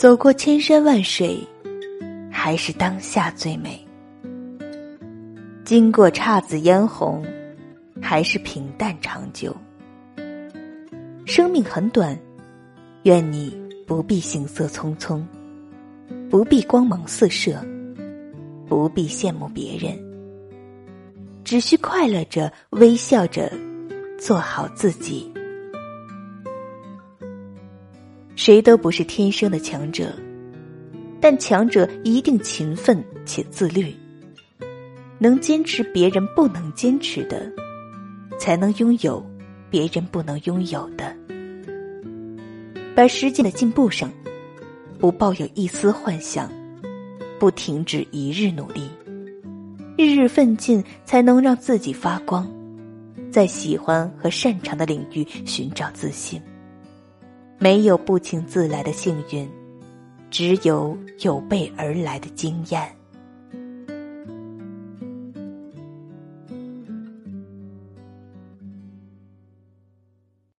走过千山万水，还是当下最美；经过姹紫嫣红，还是平淡长久。生命很短，愿你不必行色匆匆，不必光芒四射，不必羡慕别人，只需快乐着，微笑着，做好自己。谁都不是天生的强者，但强者一定勤奋且自律，能坚持别人不能坚持的，才能拥有别人不能拥有的。把时间的进步上，不抱有一丝幻想，不停止一日努力，日日奋进，才能让自己发光，在喜欢和擅长的领域寻找自信。没有不请自来的幸运，只有有备而来的经验。